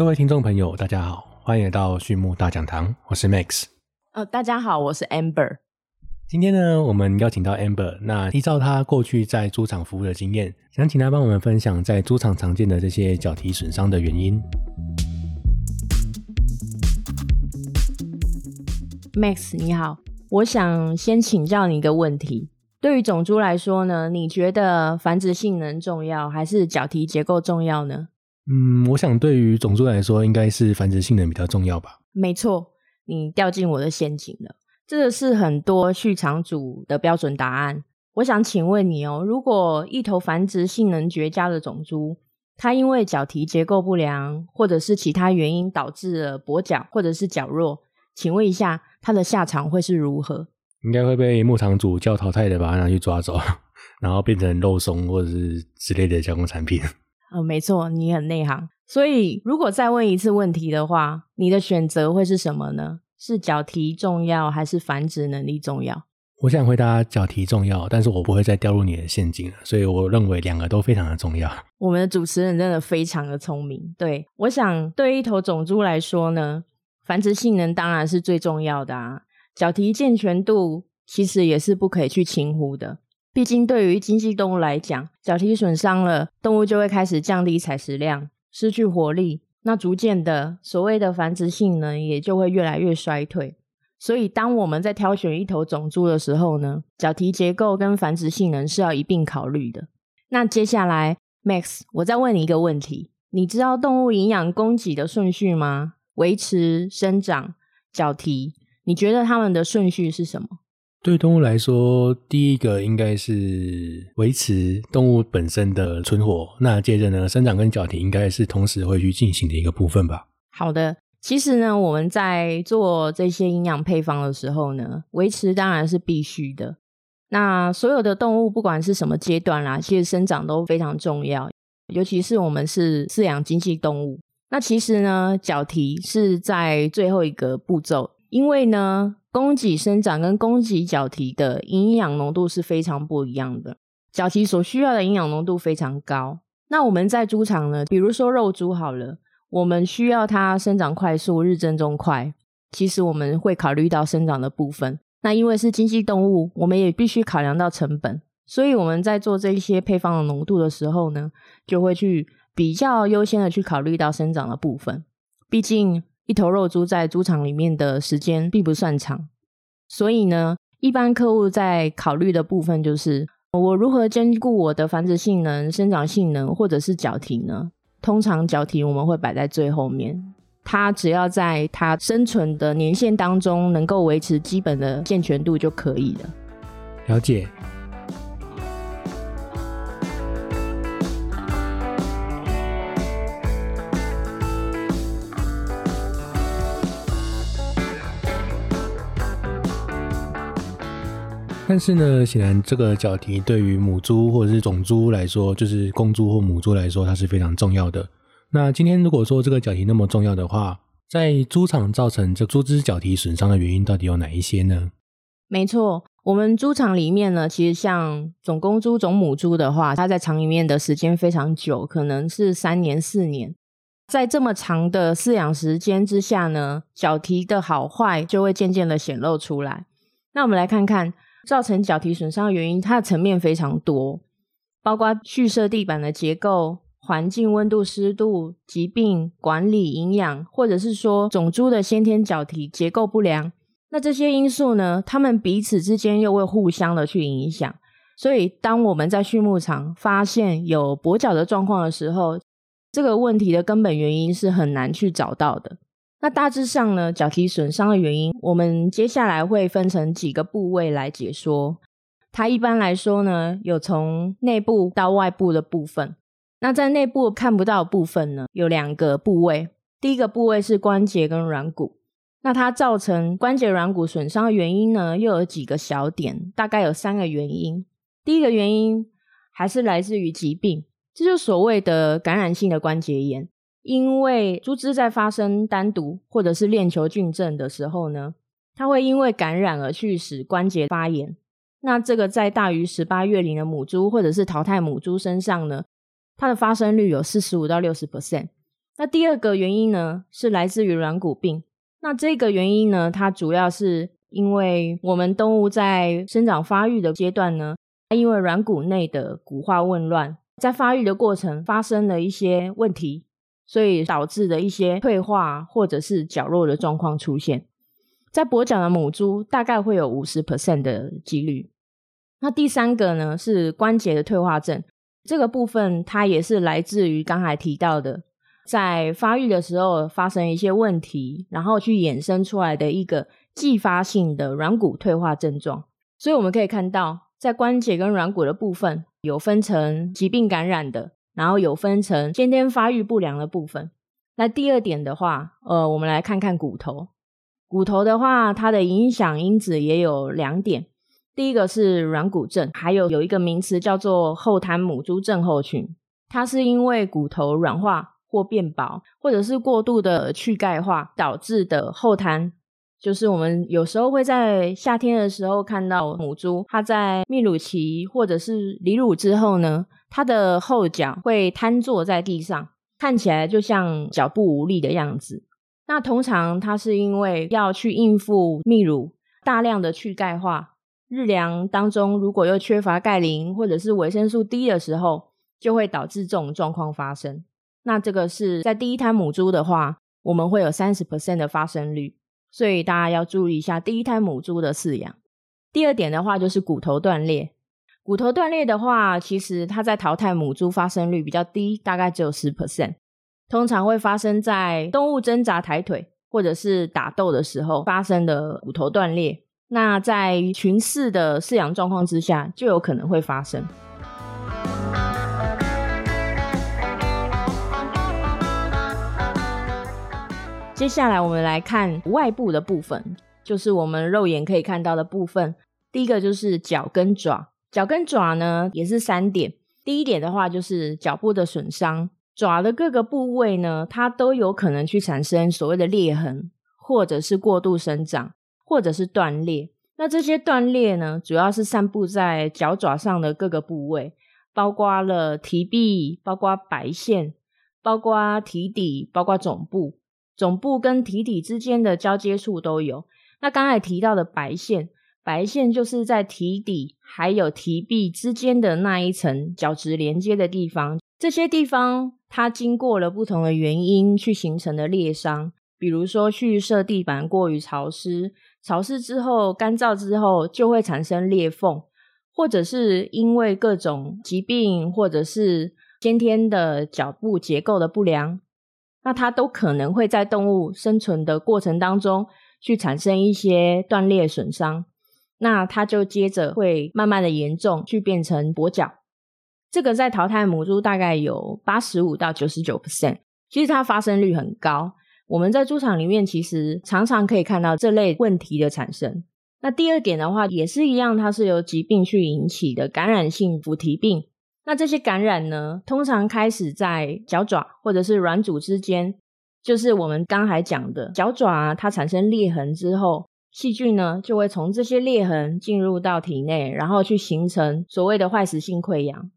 各位听众朋友，大家好，欢迎来到畜牧大讲堂，我是 Max。呃，大家好，我是 Amber。今天呢，我们邀请到 Amber，那依照他过去在猪场服务的经验，想请他帮我们分享在猪场常见的这些脚蹄损伤的原因。Max，你好，我想先请教你一个问题：对于种猪来说呢，你觉得繁殖性能重要，还是脚蹄结构重要呢？嗯，我想对于种猪来说，应该是繁殖性能比较重要吧。没错，你掉进我的陷阱了。这个是很多畜场主的标准答案。我想请问你哦，如果一头繁殖性能绝佳的种猪，它因为脚蹄结构不良，或者是其他原因导致了跛脚或者是脚弱，请问一下，它的下场会是如何？应该会被牧场主叫淘汰的，把它拿去抓走，然后变成肉松或者是之类的加工产品。呃，没错，你很内行。所以，如果再问一次问题的话，你的选择会是什么呢？是脚蹄重要，还是繁殖能力重要？我想回答脚蹄重要，但是我不会再掉入你的陷阱了，所以我认为两个都非常的重要。我们的主持人真的非常的聪明。对我想，对一头种猪来说呢，繁殖性能当然是最重要的啊。脚蹄健全度其实也是不可以去轻忽的。毕竟，对于经济动物来讲，脚蹄损伤了，动物就会开始降低采食量，失去活力，那逐渐的，所谓的繁殖性能也就会越来越衰退。所以，当我们在挑选一头种猪的时候呢，脚蹄结构跟繁殖性能是要一并考虑的。那接下来，Max，我再问你一个问题：你知道动物营养供给的顺序吗？维持、生长、脚蹄，你觉得它们的顺序是什么？对动物来说，第一个应该是维持动物本身的存活，那接着呢，生长跟脚蹄应该是同时会去进行的一个部分吧。好的，其实呢，我们在做这些营养配方的时候呢，维持当然是必须的。那所有的动物不管是什么阶段啦，其实生长都非常重要，尤其是我们是饲养经济动物。那其实呢，脚蹄是在最后一个步骤，因为呢，供给生长跟供给脚蹄的营养浓度是非常不一样的。脚蹄所需要的营养浓度非常高。那我们在猪场呢，比如说肉猪好了。我们需要它生长快速、日增重快。其实我们会考虑到生长的部分。那因为是经济动物，我们也必须考量到成本。所以我们在做这些配方的浓度的时候呢，就会去比较优先的去考虑到生长的部分。毕竟一头肉猪在猪场里面的时间并不算长，所以呢，一般客户在考虑的部分就是我如何兼顾我的繁殖性能、生长性能，或者是脚蹄呢？通常脚蹄我们会摆在最后面，它只要在它生存的年限当中能够维持基本的健全度就可以了。了解。但是呢，显然这个脚蹄对于母猪或者是种猪来说，就是公猪或母猪来说，它是非常重要的。那今天如果说这个脚蹄那么重要的话，在猪场造成这猪只脚蹄损伤的原因到底有哪一些呢？没错，我们猪场里面呢，其实像种公猪、种母猪的话，它在场里面的时间非常久，可能是三年、四年。在这么长的饲养时间之下呢，脚蹄的好坏就会渐渐的显露出来。那我们来看看。造成脚蹄损伤的原因，它的层面非常多，包括畜舍地板的结构、环境温度、湿度、疾病管理、营养，或者是说种猪的先天脚蹄结构不良。那这些因素呢，它们彼此之间又会互相的去影响。所以，当我们在畜牧场发现有跛脚的状况的时候，这个问题的根本原因是很难去找到的。那大致上呢，脚蹄损伤的原因，我们接下来会分成几个部位来解说。它一般来说呢，有从内部到外部的部分。那在内部看不到部分呢，有两个部位。第一个部位是关节跟软骨。那它造成关节软骨损伤的原因呢，又有几个小点，大概有三个原因。第一个原因还是来自于疾病，这就所谓的感染性的关节炎。因为猪只在发生单独或者是链球菌症的时候呢，它会因为感染而去使关节发炎。那这个在大于十八月龄的母猪或者是淘汰母猪身上呢，它的发生率有四十五到六十 percent。那第二个原因呢，是来自于软骨病。那这个原因呢，它主要是因为我们动物在生长发育的阶段呢，它因为软骨内的骨化紊乱，在发育的过程发生了一些问题，所以导致的一些退化或者是绞弱的状况出现。在跛脚的母猪大概会有五十 percent 的几率。那第三个呢是关节的退化症，这个部分它也是来自于刚才提到的，在发育的时候发生一些问题，然后去衍生出来的一个继发性的软骨退化症状。所以我们可以看到，在关节跟软骨的部分有分成疾病感染的，然后有分成先天发育不良的部分。那第二点的话，呃，我们来看看骨头。骨头的话，它的影响因子也有两点。第一个是软骨症，还有有一个名词叫做后瘫母猪症候群，它是因为骨头软化或变薄，或者是过度的去钙化导致的后瘫。就是我们有时候会在夏天的时候看到母猪，它在泌乳期或者是离乳之后呢，它的后脚会瘫坐在地上，看起来就像脚步无力的样子。那通常它是因为要去应付泌乳，大量的去钙化，日粮当中如果又缺乏钙磷或者是维生素 D 的时候，就会导致这种状况发生。那这个是在第一胎母猪的话，我们会有三十 percent 的发生率，所以大家要注意一下第一胎母猪的饲养。第二点的话就是骨头断裂，骨头断裂的话，其实它在淘汰母猪发生率比较低，大概只有十 percent。通常会发生在动物挣扎抬腿或者是打斗的时候发生的骨头断裂。那在群饲的饲养状况之下，就有可能会发生。接下来我们来看外部的部分，就是我们肉眼可以看到的部分。第一个就是脚跟爪，脚跟爪呢也是三点。第一点的话就是脚部的损伤。爪的各个部位呢，它都有可能去产生所谓的裂痕，或者是过度生长，或者是断裂。那这些断裂呢，主要是散布在脚爪上的各个部位，包括了蹄壁，包括白线，包括蹄底，包括总部。总部跟蹄底之间的交接处都有。那刚才提到的白线，白线就是在蹄底还有蹄壁之间的那一层角质连接的地方，这些地方。它经过了不同的原因去形成的裂伤，比如说去设地板过于潮湿，潮湿之后干燥之后就会产生裂缝，或者是因为各种疾病，或者是先天的脚部结构的不良，那它都可能会在动物生存的过程当中去产生一些断裂损伤，那它就接着会慢慢的严重，去变成跛脚。这个在淘汰母猪大概有八十五到九十九 percent，其实它发生率很高。我们在猪场里面其实常常可以看到这类问题的产生。那第二点的话也是一样，它是由疾病去引起的感染性腐蹄病。那这些感染呢，通常开始在脚爪或者是软组之间，就是我们刚才讲的脚爪啊它产生裂痕之后，细菌呢就会从这些裂痕进入到体内，然后去形成所谓的坏死性溃疡。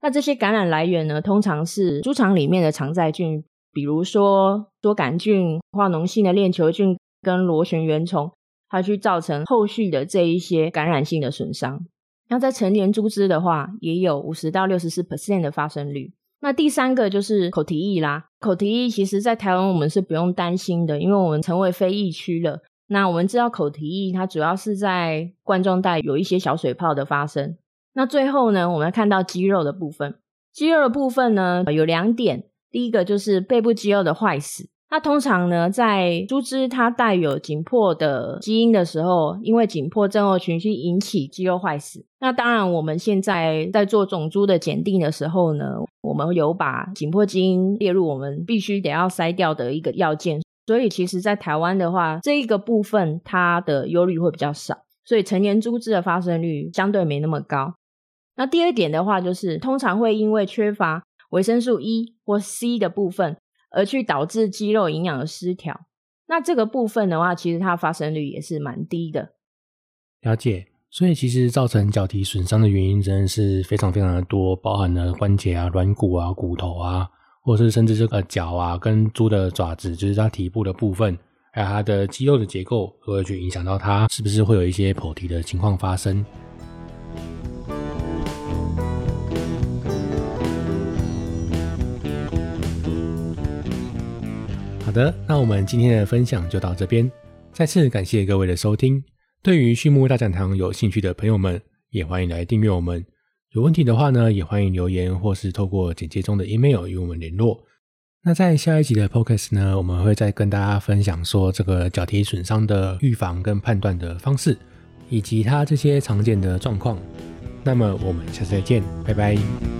那这些感染来源呢，通常是猪场里面的常在菌，比如说多杆菌、化脓性的链球菌跟螺旋原虫，它去造成后续的这一些感染性的损伤。那在成年猪只的话，也有五十到六十四 percent 的发生率。那第三个就是口蹄疫啦，口蹄疫其实在台湾我们是不用担心的，因为我们成为非疫区了。那我们知道口蹄疫它主要是在冠状带有一些小水泡的发生。那最后呢，我们看到肌肉的部分。肌肉的部分呢，有两点。第一个就是背部肌肉的坏死。那通常呢，在猪只它带有紧迫的基因的时候，因为紧迫症候群去引起肌肉坏死。那当然，我们现在在做种猪的检定的时候呢，我们有把紧迫基因列入我们必须得要筛掉的一个要件。所以，其实，在台湾的话，这一个部分它的忧虑会比较少，所以成年猪只的发生率相对没那么高。那第二点的话，就是通常会因为缺乏维生素 E 或 C 的部分，而去导致肌肉营养的失调。那这个部分的话，其实它发生率也是蛮低的。了解，所以其实造成脚底损伤的原因真的是非常非常的多，包含了关节啊、软骨啊、骨头啊，或是甚至这个脚啊，跟猪的爪子，就是它体部的部分，还有它的肌肉的结构，都会去影响到它是不是会有一些剖题的情况发生。好的，那我们今天的分享就到这边，再次感谢各位的收听。对于畜牧大讲堂有兴趣的朋友们，也欢迎来订阅我们。有问题的话呢，也欢迎留言或是透过简介中的 email 与我们联络。那在下一集的 podcast 呢，我们会再跟大家分享说这个脚蹄损伤的预防跟判断的方式，以及它这些常见的状况。那么我们下次再见，拜拜。